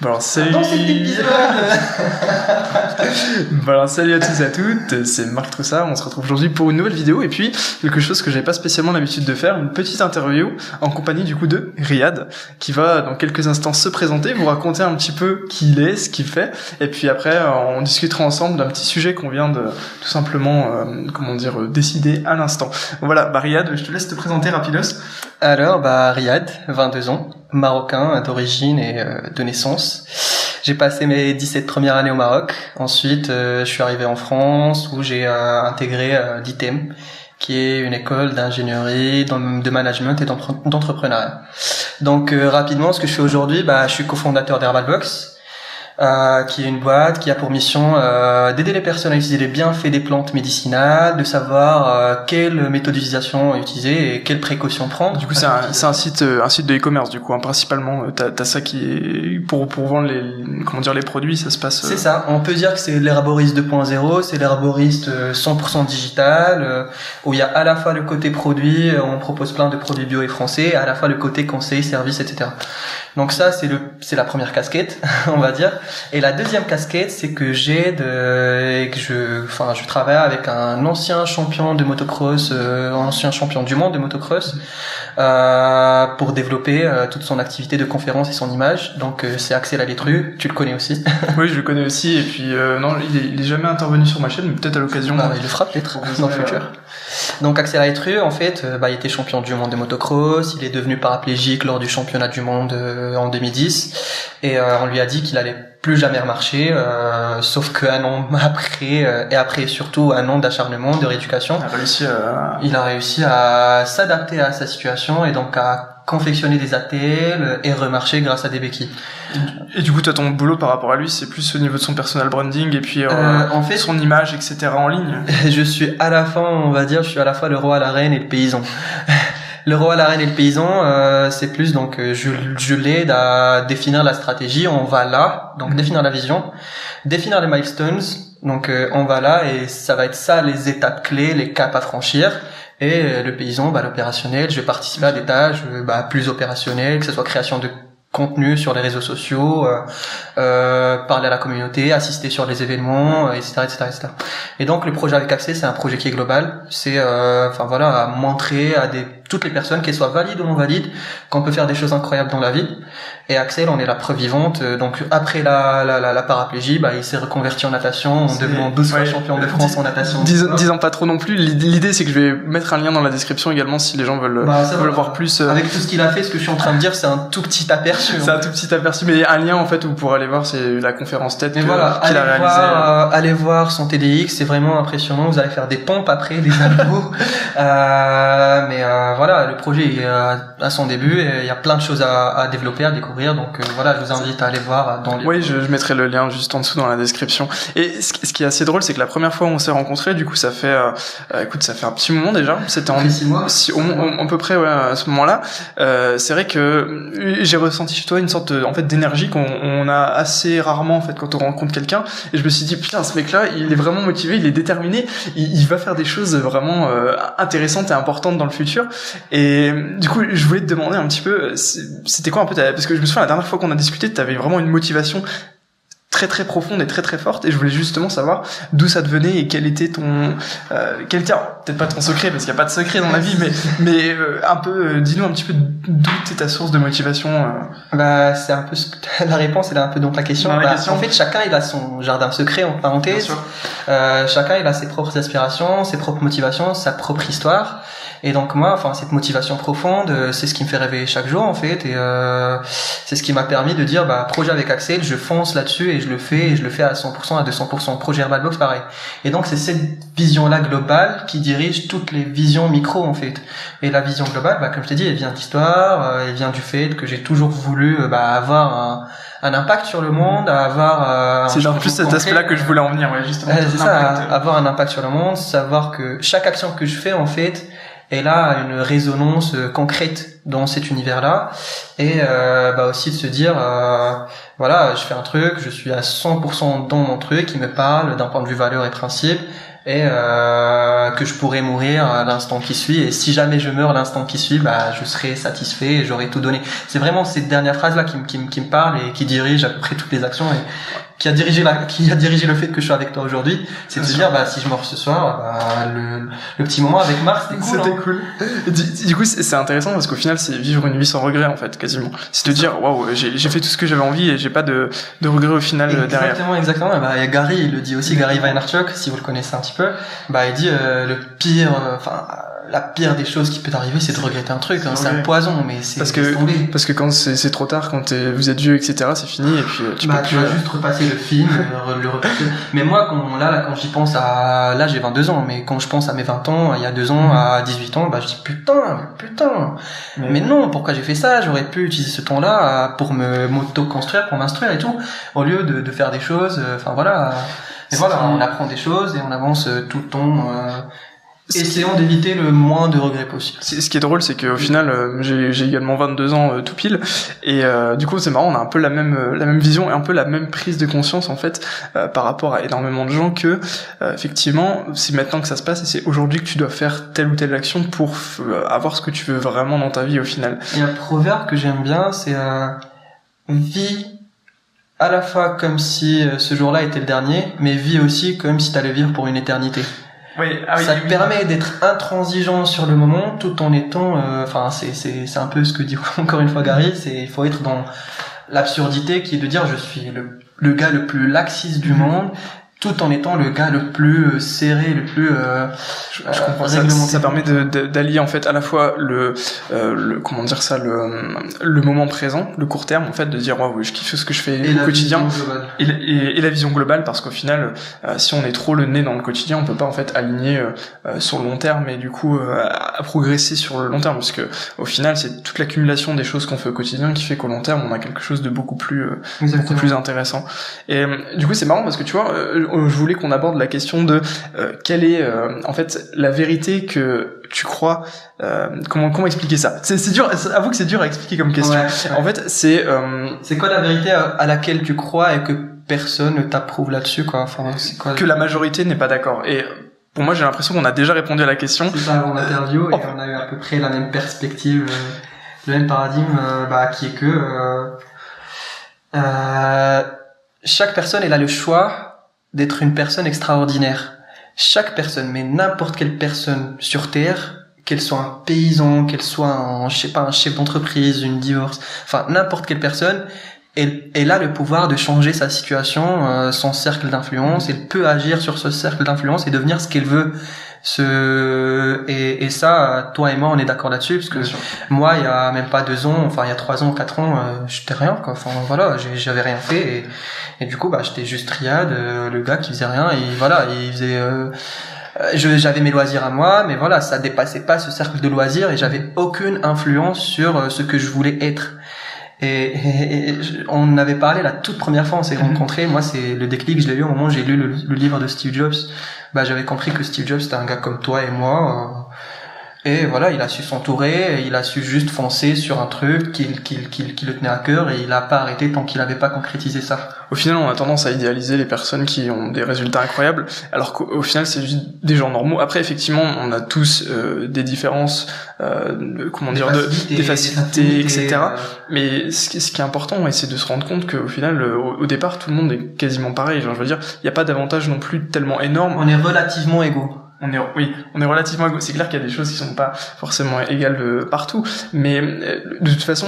Bon alors salut Dans cet épisode Bon alors salut à tous et à toutes, c'est Marc Troussard, on se retrouve aujourd'hui pour une nouvelle vidéo et puis quelque chose que j'avais pas spécialement l'habitude de faire, une petite interview en compagnie du coup de Riyad qui va dans quelques instants se présenter, vous raconter un petit peu qui il est, ce qu'il fait et puis après on discutera ensemble d'un petit sujet qu'on vient de tout simplement euh, comment dire euh, décider à l'instant. Voilà, bah Riyad, je te laisse te présenter rapidos. Alors, bah, Riyad, 22 ans, marocain d'origine et euh, de naissance. J'ai passé mes 17 premières années au Maroc. Ensuite, euh, je suis arrivé en France où j'ai euh, intégré l'ITEM, qui est une école d'ingénierie, de management et d'entrepreneuriat. Donc, rapidement, ce que je fais aujourd'hui, bah, je suis cofondateur d'Herbalbox, euh, qui est une boîte qui a pour mission euh, d'aider les personnes à utiliser les bienfaits des plantes médicinales, de savoir euh, quelle méthodisation utiliser et quelles précautions prendre. Du coup c'est un, c'est un site euh, un site de e-commerce du coup hein, principalement euh, t'as as ça qui est pour pour vendre les comment dire les produits ça se passe. euh, C'est ça, on peut dire que c'est l'herboriste 2.0, c'est l'herboriste euh, 100% digital, euh, où il y a à la fois le côté produit, on propose plein de produits bio et français, à la fois le côté conseil, service, etc. Donc ça, c'est le, c'est la première casquette, on va dire. Et la deuxième casquette, c'est que j'aide euh, et que je, enfin, je travaille avec un ancien champion de motocross, euh, ancien champion du monde de motocross, euh, pour développer euh, toute son activité de conférence et son image. Donc euh, c'est Axel Alétru, tu le connais aussi. Oui, je le connais aussi et puis euh, non, il est, il est jamais intervenu sur ma chaîne, mais peut-être à l'occasion. Bah, il le fera peut-être dans le futur. Donc Axel Aitru, en fait, bah, il était champion du monde de motocross, il est devenu paraplégique lors du championnat du monde euh, en 2010, et euh, on lui a dit qu'il allait plus jamais remarcher, euh, sauf qu'un an après, euh, et après surtout un an d'acharnement, de rééducation, On a réussi à. il a réussi à s'adapter à sa situation et donc à confectionner des attelles et remarcher grâce à des béquilles. Et du coup, toi, ton boulot par rapport à lui, c'est plus au niveau de son personal branding et puis euh, Euh, en fait, son image, etc. en ligne. je suis à la fois, on va dire, je suis à la fois le roi, la reine et le paysan. Le roi, la reine et le paysan, euh, c'est plus donc euh, je, je l'aide à définir la stratégie. On va là, donc Mhm. définir la vision, définir les milestones. Donc euh, on va là et ça va être ça les étapes clés, les caps à franchir. Et euh, le paysan, bah, l'opérationnel, je vais participer à des tâches euh, bah, plus opérationnelles, que ce soit création de contenu sur les réseaux sociaux, euh, euh, parler à la communauté, assister sur les événements, euh, etc., etc., etc. Et donc le projet avec Accès, c'est un projet qui est global. C'est, euh, enfin voilà, à montrer à des toutes les personnes, qu'elles soient valides ou non valides, qu'on peut faire des choses incroyables dans la vie. Et Axel, on est la preuve vivante. Euh, Donc après la, la, la, la paraplégie, bah, il s'est reconverti en natation, en devenant 12 fois ouais, champion de euh, France en natation. Dis- Disons pas trop non plus. L'idée, c'est que je vais mettre un lien dans la description également si les gens veulent, Bah, veulent va. voir plus. euh, Avec tout ce qu'il a fait, ce que je suis en train de dire, c'est un tout petit aperçu. C'est un tout petit aperçu, mais un lien en fait où vous pourrez aller voir, c'est la conférence voilà, qu'il a réalisé. voir, euh, allez voir son TDX, c'est vraiment impressionnant. Vous allez faire des pompes après, des abdos. euh, mais euh, voilà, le projet est euh, à son début et il y a plein de choses à, à développer, à découvrir. Donc euh, voilà, je vous invite à aller voir dans les. Oui, je, je mettrai le lien juste en dessous dans la description. Et ce, qui- ce qui est assez drôle, c'est que la première fois où on s'est rencontrés, du coup, ça fait, euh, euh, écoute, ça fait un petit moment déjà. C'était en six mois. si, à peu près ouais, à ce moment-là. Euh, c'est vrai que j'ai ressenti chez toi une sorte de, en fait d'énergie qu'on on a assez rarement en fait quand on rencontre quelqu'un. Et je me suis dit putain, ce mec-là, il est vraiment motivé, il est déterminé, il, il va faire des choses vraiment euh, intéressantes et importantes dans le futur. Et du coup, je voulais te demander un petit peu, c'était quoi un peu ta... parce que je me souviens la dernière fois qu'on a discuté, tu avais vraiment une motivation très très profonde et très très forte et je voulais justement savoir d'où ça devenait et quel était ton euh, quel était peut-être pas ton secret parce qu'il n'y a pas de secret dans la vie mais mais euh, un peu euh, dis-nous un petit peu d'où est ta source de motivation euh. Bah, c'est un peu la réponse, elle est un peu donc la question. Dans la Bah, question. En fait, chacun il a son jardin secret en parenthèse. chacun il a ses propres aspirations, ses propres motivations, sa propre histoire. Et donc moi, enfin cette motivation profonde, c'est ce qui me fait rêver chaque jour en fait. Et euh, c'est ce qui m'a permis de dire, bah projet avec Axel, je fonce là-dessus et je le fais et je le fais à 100%, à 200%. Projet Herbalbox, pareil. Et donc c'est cette vision-là globale qui dirige toutes les visions micro en fait. Et la vision globale, bah, comme je t'ai dit, elle vient d'histoire, euh, elle vient du fait que j'ai toujours voulu euh, bah, avoir un, un impact sur le monde, avoir. euh, c'est en changement plus cet aspect-là que je voulais en venir ouais, justement c'est ça, l'impact. avoir un impact sur le monde, savoir que chaque action que je fais en fait, elle a une résonance euh, concrète dans cet univers-là, et euh, bah aussi de se dire, euh, voilà, je fais un truc, je suis à 100% dans mon truc, qui me parle d'un point de vue valeur et principe, et euh, que je pourrais mourir l'instant qui suit. Et si jamais je meurs l'instant qui suit bah je serai satisfait et j'aurai tout donné. C'est vraiment cette dernière phrase là qui, me- qui, qui me parle et qui dirige à peu près toutes les actions. Et qui a dirigé la, qui a dirigé le fait que je suis avec toi aujourd'hui c'est de se dire bah si je meurs ce soir bah, le, le petit moment avec Marc c'était cool C'était hein. cool. Et Du, du coup, c'est c'est intéressant parce qu'au final, c'est vivre une vie sans regret, en fait, quasiment. C'est de dire, waouh, j'ai j'ai fait tout ce que j'avais envie et j'ai pas de, de regret au final euh, derrière. Exactement, exactement. Bah, et Gary, il le dit aussi, Gary Vaynerchuk, si vous le connaissez un petit peu, bah, il dit euh, le pire, euh, enfin, euh, la pire des choses qui peut t'arriver, c'est de regretter un truc. hein. C'est un poison, mais c'est Parce que-. Parce que quand c'est trop tard, quand vous êtes vieux, etc., c'est fini et puis euh, tu bah, peux tu plus. vas juste repasser le film, euh, le repasser. Mais moi, quand, là, là, quand j'y pense à, là, j'ai 22 ans, mais quand je pense à mes 20 ans, il y a 2 ans, à 18 ans, bah, je dis putain, putain. Mais non, pourquoi j'ai fait ça? J'aurais pu utiliser ce temps-là euh, pour me m'auto-construire, pour m'instruire et tout, au lieu de, de faire des choses. euh, Enfin voilà. Et voilà, on apprend des choses et on avance euh, tout le temps. Euh, essayons d'éviter le moins de regrets possible. Ce qui est drôle, c'est qu'au final, euh, j'ai également 22 ans euh, tout pile, et euh, du coup, c'est marrant, on a un peu la même euh, la même vision et un peu la même prise de conscience en fait par rapport à énormément de gens que effectivement, c'est maintenant que ça se passe et c'est aujourd'hui que tu dois faire telle ou telle action pour avoir ce que tu veux vraiment dans ta vie au final. Il y a un proverbe que j'aime bien, c'est euh, vis à la fois comme si ce jour-là était le dernier, mais vis aussi comme si t'allais vivre pour une éternité. Oui, ah ça te permet d'être intransigeant sur le moment tout en étant euh, enfin c'est c'est c'est un peu ce que dit encore une fois Gary c'est il faut être dans l'absurdité qui est de dire je suis le le gars le plus laxiste du monde tout en étant le gars le plus euh, serré le plus euh, Je, je comprends. Ça, ça permet d'allier en fait à la fois le, euh, le comment dire ça, le, le moment présent, le court terme en fait, de dire waouh, je kiffe ce que je fais et au quotidien. Et, la- et- et la vision globale parce qu'au final euh, si on est trop le nez dans le quotidien on peut pas en fait aligner euh, sur le long terme et du coup euh, à, progresser sur le long terme. Parce que au final c'est toute l'accumulation des choses qu'on fait au quotidien qui fait qu'au long terme on a quelque chose de beaucoup plus euh, beaucoup plus intéressant. Et du coup c'est marrant parce que tu vois je voulais qu'on aborde la question de euh, quelle est euh, en fait la vérité que tu crois euh, comment comment expliquer ça? C'est dur avoue que c'est dur à expliquer comme question Ouais, ouais. en fait c'est euh, c'est quoi la vérité à, à laquelle tu crois et que personne ne t'approuve là-dessus quoi? Enfin c'est quoi que la majorité n'est pas d'accord. Et pour moi, j'ai l'impression qu'on a déjà répondu à la question. C'est ça avant l'interview et Oh. on a eu à peu près la même perspective, euh, le même paradigme, euh, bah, qui est que euh, euh, chaque personne elle a le choix d'être une personne extraordinaire. Chaque personne, mais n'importe quelle personne sur terre, qu'elle soit un paysan, qu'elle soit un, je sais pas, un chef d'entreprise, une divorce, enfin n'importe quelle personne, elle, elle a le pouvoir de changer sa situation, euh, son cercle d'influence. Elle peut agir sur ce cercle d'influence et devenir ce qu'elle veut. Ce et, et ça, toi et moi, on est d'accord là-dessus parce que moi, il y a même pas deux ans, enfin il y a trois ans, quatre ans, euh, j'étais rien quoi. Enfin voilà, j'avais rien fait et, et du coup bah j'étais juste triade, euh, le gars qui faisait rien et voilà, il faisait. euh, j'avais mes loisirs à moi, mais voilà, ça dépassait pas ce cercle de loisirs et j'avais aucune influence sur euh, ce que je voulais être. Et, et- et je- on avait parlé la toute première fois, on s'est Mhm. rencontrés. Moi, c'est le déclic, je l'ai eu au moment où j'ai lu le, le livre de Steve Jobs. Bah, j'avais compris que Steve Jobs c'était un gars comme toi et moi. Et voilà, il a su s'entourer, il a su juste foncer sur un truc qui, qui, qui, qui le tenait à cœur et il a pas arrêté tant qu'il n'avait pas concrétisé ça. Au final, on a tendance à idéaliser les personnes qui ont des résultats incroyables, alors qu'au au final, c'est juste des gens normaux. Après, effectivement, on a tous euh, des différences, euh, comment dire, de, des facilités, etc. euh, Mais ce qui, ce qui est important, ouais, c'est de se rendre compte qu'au final, euh, au, au départ, tout le monde est quasiment pareil. Genre, je veux dire, il n'y a pas d'avantage non plus tellement énorme. on est relativement égaux. On est, oui, on est relativement égaux. C'est clair qu'il y a des choses qui sont pas forcément égales euh, partout, mais euh, de toute façon,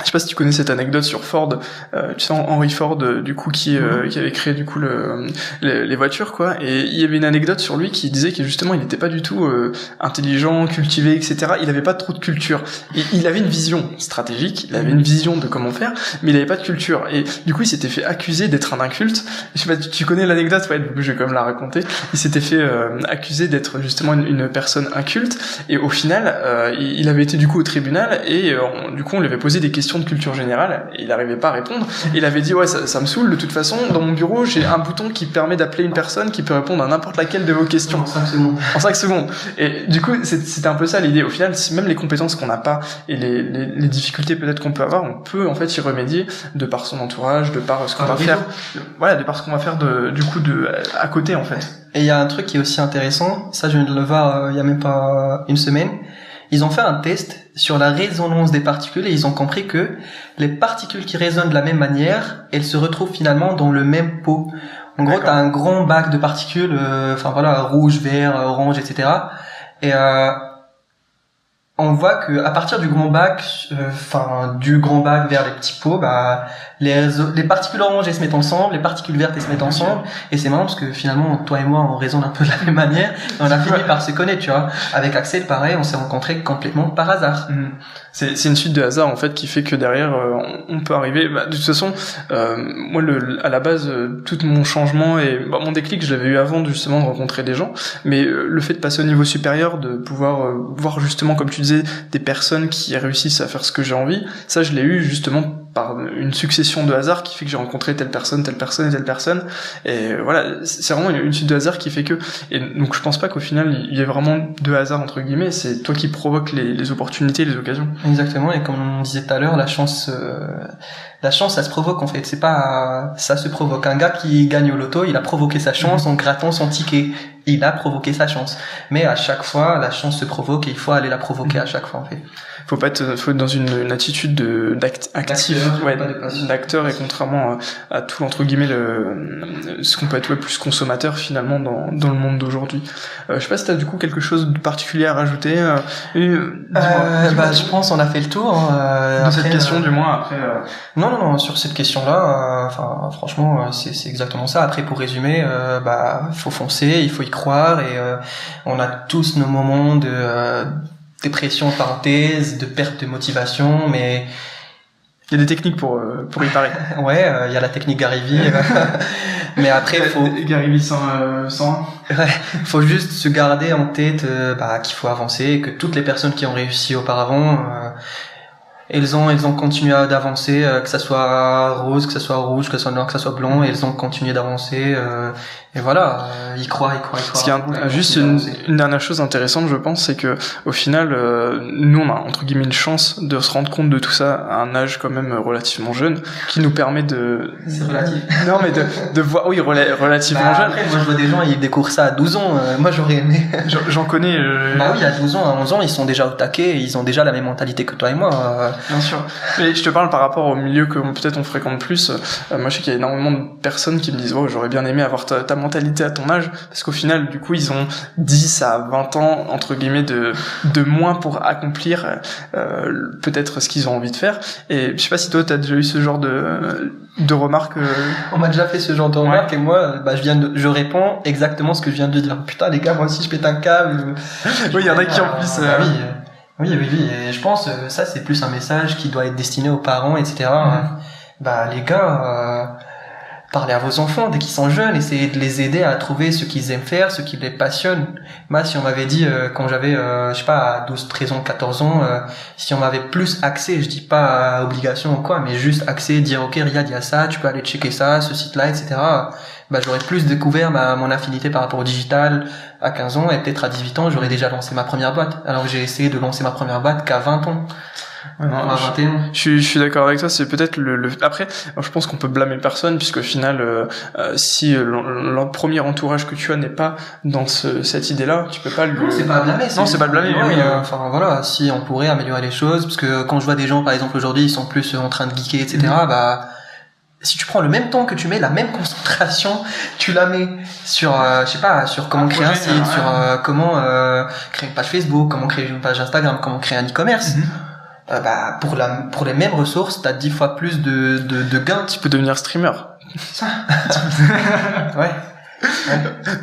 je sais pas si tu connais cette anecdote sur Ford, euh, tu sais Henry Ford euh, du coup qui euh, qui avait créé du coup le, les, les voitures quoi, et il y avait une anecdote sur lui qui disait que justement il n'était pas du tout euh, intelligent, cultivé, etc. Il avait pas trop de culture. Et il avait une vision stratégique, il avait une vision de comment faire, mais il avait pas de culture. Et du coup il s'était fait accuser d'être un inculte. Je sais pas, tu, tu connais l'anecdote, ouais, du coup je vais quand même la raconter. Il s'était fait euh, accuser d'être justement une, une personne inculte, et au final euh, il, il avait été du coup au tribunal et du coup on lui avait posé des questions questions de culture générale et il n'arrivait pas à répondre. il avait dit ouais ça, ça, me saoule de toute façon. Dans mon bureau j'ai un bouton qui permet d'appeler une personne qui peut répondre à n'importe laquelle de vos questions. En 5 secondes. En 5 secondes. Et du coup c'était un peu ça l'idée. Au final même les compétences qu'on n'a pas et les, les, les difficultés peut-être qu'on peut avoir, on peut en fait y remédier de par son entourage, de par ce qu'on va faire. Voilà, de par ce qu'on va faire de, du coup de à côté en fait. Et il y a un truc qui est aussi intéressant, ça je viens de le voir euh, il y a même pas une semaine. Ils ont fait un test sur la résonance des particules et ils ont compris que les particules qui résonnent de la même manière, elles se retrouvent finalement dans le même pot. En gros, tu as un grand bac de particules, euh, enfin voilà, rouge, vert, orange, etc. Et euh, on voit que à partir du grand bac, euh, enfin du grand bac vers les petits pots, bah les, les particules oranges elles se mettent ensemble, les particules vertes elles se mettent ensemble, et c'est marrant parce que finalement toi et moi on raisonne un peu de la même manière, et on a fini par se connaître, tu vois. Avec Axel, pareil, on s'est rencontrés complètement par hasard. Mm. C'est c'est une suite de hasard en fait qui fait que derrière euh, on peut arriver. Bah, de toute façon, euh, moi le, à la base euh, tout mon changement et bah, mon déclic je l'avais eu avant justement de rencontrer des gens, mais le fait de passer au niveau supérieur, de pouvoir voir justement comme tu des personnes qui réussissent à faire ce que j'ai envie. Ça, je l'ai eu justement par une succession de hasards qui fait que j'ai rencontré telle personne, telle personne et telle personne. Et voilà, c'est vraiment une suite de hasards qui fait que. Et donc, je pense pas qu'au final, il y ait vraiment de hasard entre guillemets. C'est toi qui provoque les, les, opportunités, les occasions. Exactement. Et comme on disait tout à l'heure, la chance, euh, la chance, ça se provoque en fait. C'est pas, ça se provoque. Un gars qui gagne au loto, il a provoqué sa chance en grattant son ticket. Il a provoqué sa chance. Mais à chaque fois, la chance se provoque et il faut aller la provoquer à chaque fois en fait faut pas être, faut être dans une, une attitude de d'actif, ouais, d'acteur et contrairement à, tout entre guillemets le, ce qu'on peut être ouais, plus consommateur finalement dans, dans le monde d'aujourd'hui. Euh, je sais pas si t'as du coup quelque chose de particulier à rajouter. Euh, euh, bah, je pense on a fait le tour. Hein, de cette question du moins après. Non non non sur cette question là, enfin franchement c'est c'est exactement ça. Après pour résumer, bah faut foncer, il faut y croire et on a tous nos moments de dépression parenthèse, de perte de motivation, mais il y a des techniques pour euh, pour y parer. ouais, euh, il y a la technique Gary mais après faut Gary sans euh, sans ouais, faut juste se garder en tête bah, qu'il faut avancer, que toutes les personnes qui ont réussi auparavant elles ont elles ont continué d'avancer que ça soit rose que ça soit rouge que ça soit noir que ça soit blanc elles ont continué d'avancer et voilà, euh, il croit, il croit, il croit. Ce qui est juste une, une, dernière chose intéressante, je pense, c'est que au final, euh, nous, on a entre guillemets une chance de se rendre compte de tout ça à un âge quand même relativement jeune, qui nous permet de. C'est relatif. Non, mais de, de voir, oui, relativement bah, jeune. Après, moi, je vois des gens, ils découvrent ça à 12 ans. Euh, moi, j'aurais aimé. J'en connais. Bah oui, à 12 ans, à 11 ans, ils sont déjà au taquet, ils ont déjà la même mentalité que toi et moi. Bien sûr. Mais je te parle par rapport au milieu que peut-être on fréquente plus. moi, je sais qu'il y a énormément de personnes qui me disent, oh, j'aurais bien aimé avoir ta, ta mentalité à ton âge. Parce qu'au final du coup ils ont 10 à 20 ans entre guillemets de de moins pour accomplir euh, peut-être ce qu'ils ont envie de faire. Et je sais pas si toi t'as déjà eu ce genre de de remarques euh... on m'a déjà fait ce genre de remarques et moi bah je viens de je réponds exactement ce que je viens de dire. Putain les gars moi aussi je pète un câble. Oui il y en a qui en plus euh... oui oui oui oui et je pense euh, ça c'est plus un message qui doit être destiné aux parents etc mm-hmm. bah les gars euh, parler à vos enfants dès qu'ils sont jeunes, essayer de les aider à trouver ce qu'ils aiment faire, ce qui les passionne. Moi, si on m'avait dit euh, quand j'avais, euh, je sais pas, à 12, 13 ans, 14 ans, euh, si on m'avait plus accès, je dis pas obligation ou quoi, mais juste accès, dire ok Riyad, il y a ça, tu peux aller checker ça, ce site-là, etc. Bah, j'aurais plus découvert ma, mon affinité par rapport au digital à 15 ans et peut-être à 18 ans, j'aurais déjà lancé ma première boîte. Alors j'ai essayé de lancer ma première boîte qu'à 20 ans je, suis, je suis d'accord avec toi. C'est peut-être le, le, Après, je pense qu'on peut blâmer personne puisque au final, euh, euh si le, premier entourage que tu as n'est pas dans ce, cette idée-là, tu peux pas le. C'est pas blâmer. Non, c'est pas blâmer. Oui, euh, enfin voilà, si on pourrait améliorer les choses, parce que quand je vois des gens, par exemple aujourd'hui, ils sont plus en train de geeker, etc. Mm-hmm. Bah si tu prends le même temps que tu mets la même concentration, tu la mets sur, euh, je sais pas, sur comment créer un site, sur comment créer une page Facebook, comment créer une page Instagram, comment créer un e-commerce. Mm-hmm. Euh, bah, pour, la, pour les mêmes ressources, tu as 10 fois plus de, de, de gains. Tu peux devenir streamer. Ça. ouais.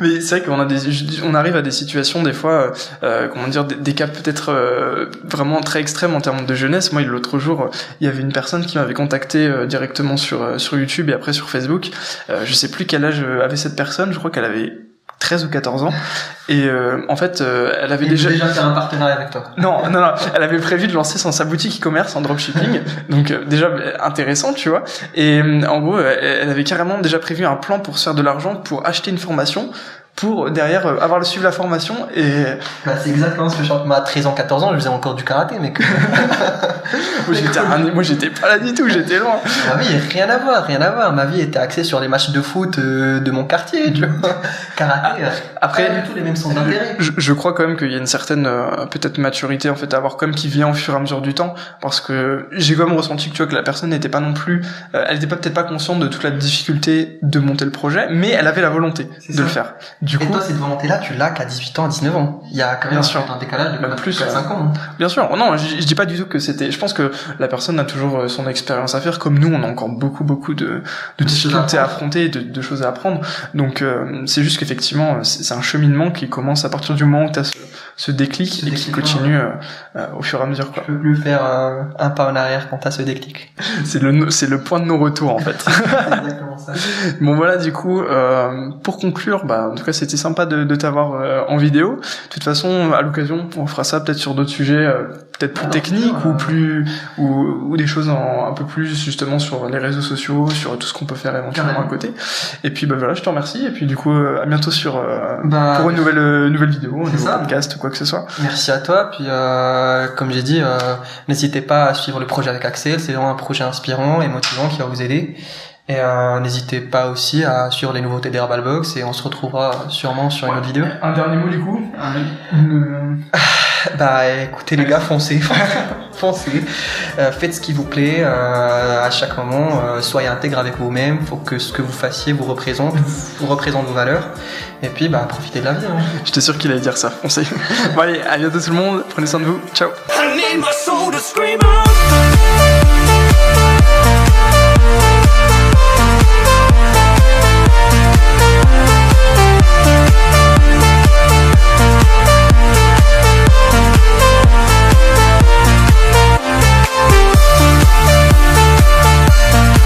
Mais c'est vrai qu'on a des, on arrive à des situations des fois, euh, comment dire, des, cas peut-être euh, vraiment très extrêmes en termes de jeunesse. Moi, l'autre jour, il y avait une personne qui m'avait contacté euh, directement sur sur YouTube et après sur Facebook. je sais plus quel âge avait cette personne. Je crois qu'elle avait 13 ou 14 ans. Et euh, en fait, euh, elle avait déjà... déjà faire un partenariat avec toi. Non, non, non, elle avait prévu de lancer son, sa boutique e-commerce en dropshipping, donc euh, déjà intéressant, tu vois. Et en gros, elle avait carrément déjà prévu un plan pour se faire de l'argent, pour acheter une formation, pour derrière euh, avoir le suivre la formation et Bah, c'est exactement ce que je chante. Moi, à 13 ans, 14 ans, je faisais encore du karaté, mais que... moi j'étais un- moi j'étais pas là du tout, j'étais loin. Ma vie, rien à voir, rien à voir. Ma vie était axée sur les matchs de foot euh, de mon quartier, tu vois. Karaté, euh, Après, pas du tout les mêmes centres d'intérêt. je, je crois quand même qu'il y a une certaine euh, peut-être maturité en fait à avoir comme qui vient au fur et à mesure du temps parce que j'ai quand même ressenti que tu vois que la personne n'était pas non plus euh, elle était pas peut-être pas consciente de toute la difficulté de monter le projet mais elle avait la volonté de ça. le faire du Et coup toi, cette volonté-là, tu l'as qu'à 18 ans, à 19 ans. Il y a quand même un, décalage de Même plus, euh, 5 ans. bien sûr non je, je dis pas du tout que c'était je pense que la personne a toujours euh, son expérience à faire comme nous on a encore beaucoup beaucoup de, difficultés à affronter de, de choses à apprendre donc euh, c'est juste qu'effectivement c'est c'est un cheminement qui commence à partir du moment où tu as ce, ce déclic Ce et qui continue euh, euh, au fur et à mesure quoi Tu peux plus faire euh, un pas en arrière quand t'as ce déclic. C'est le, c'est le point de non-retour en fait. Ça. bon voilà du coup, euh, pour conclure, bah, en tout cas c'était sympa de, de t'avoir euh, en vidéo. De toute façon, à l'occasion, on fera ça peut-être sur d'autres sujets, euh, peut-être plus Alors, techniques ou plus ou, ou des choses en, un peu plus justement sur les réseaux sociaux, sur tout ce qu'on peut faire éventuellement à côté. Et puis bah voilà, je te remercie et puis du coup euh, à bientôt sur euh, Bah, pour une nouvelle euh, nouvelle vidéo, un nouveau ça. podcast ou quoi que ce soit. Merci à toi. Puis, euh, comme j'ai dit, euh, n'hésitez pas à suivre le projet avec Axel. C'est vraiment un projet inspirant et motivant qui va vous aider. Et euh, n'hésitez pas aussi à suivre les nouveautés d'Herbal Box et on se retrouvera sûrement sur une autre vidéo. Un dernier mot du coup. Une- Bah écoutez les gars, foncez, foncez, Euh, faites ce qui vous plaît euh, à chaque moment, euh, soyez intègre avec vous-même, faut que ce que vous fassiez vous représente, vous représente vos valeurs, et puis bah profitez de la vie. Hein. J'étais sûr qu'il allait dire ça. On sait. bon allez, à bientôt tout le monde. Prenez soin de vous. Ciao. I need my soul to scream out.